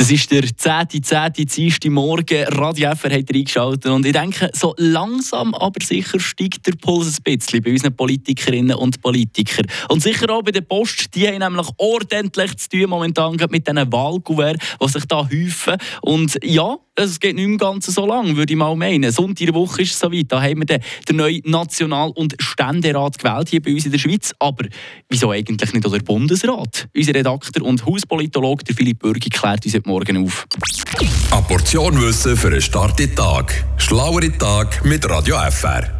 Das ist der 10. 10. Dienstag Morgen. Radio FR hat eingeschaltet. Und ich denke, so langsam aber sicher steigt der Puls ein bisschen bei unseren Politikerinnen und Politikern. Und sicher auch bei der Post. Die haben nämlich ordentlich zu tun momentan mit diesen Wahlkuverts, die sich da häufen. Und ja, es geht nicht mehr ganz so lang, würde ich mal meinen. Sonntag der Woche ist es soweit. Da haben wir den, den neuen National- und Ständerat gewählt hier bei uns in der Schweiz. Aber wieso eigentlich nicht auch der Bundesrat? Unser Redakteur und Hauspolitologe der Philipp Bürgi klärt uns heute Morgen auf. Eine Portion Wissen für einen starken Tag. Schlauere Tag mit Radio FR.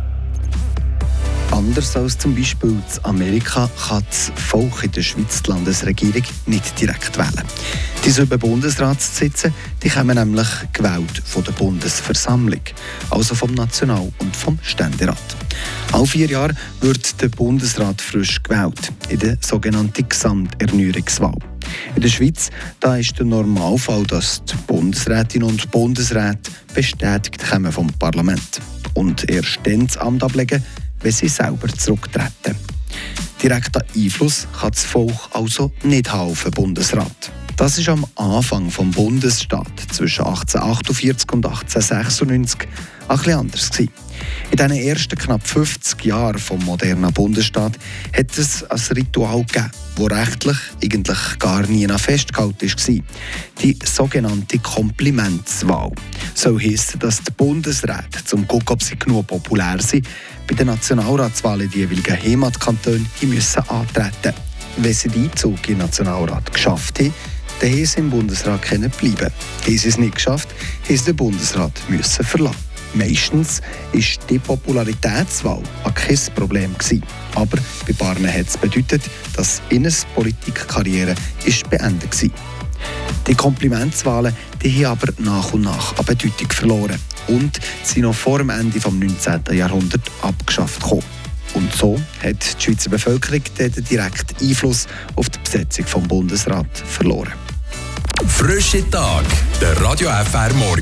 Anders als zum Beispiel in Amerika kann das Volk in der Schweiz die Landesregierung nicht direkt wählen. Die soll beim Bundesrat sitzen, die kommen nämlich gewählt von der Bundesversammlung, also vom National- und vom Ständerat. Alle vier Jahre wird der Bundesrat frisch gewählt, in der sogenannten Gesamterneuerungswahl. In der Schweiz da ist der Normalfall, dass die Bundesrätinnen und Bundesräte bestätigt kommen vom Parlament und erst dann das Amt ablegen, wenn sie selber zurücktreten. Direkter Einfluss kann das Volk also nicht haben Bundesrat. Das ist am Anfang des Bundesstaat zwischen 1848 und 1896 ein bisschen anders gewesen. In diesen ersten knapp 50 Jahren vom modernen Bundesstaat hat es ein Ritual gegeben, das rechtlich eigentlich gar nie festgehalten war. Die sogenannte Komplimentswahl. So heisst, dass die Bundesräte, zum gucken, ob sie genug populär sind, bei den Nationalratswahlen die jeweiligen Heimatkantone müssen antreten Wenn sie den Einzug in den Nationalrat geschafft haben, dann haben sie im Bundesrat bleiben können. Haben sie es nicht geschafft, haben sie den Bundesrat müssen verlassen. Meistens war die Popularitätswahl kein Problem. Aber bei Barnen hat es bedeutet, dass ihre Politikkarriere beendet war. Die Komplimentswahlen die haben aber nach und nach an Bedeutung verloren und sind noch vor dem Ende des 19. Jahrhunderts abgeschafft worden. Und so hat die Schweizer Bevölkerung den direkten Einfluss auf die Besetzung des Bundesrats verloren. Frische Tag, der Radio FR Morgen.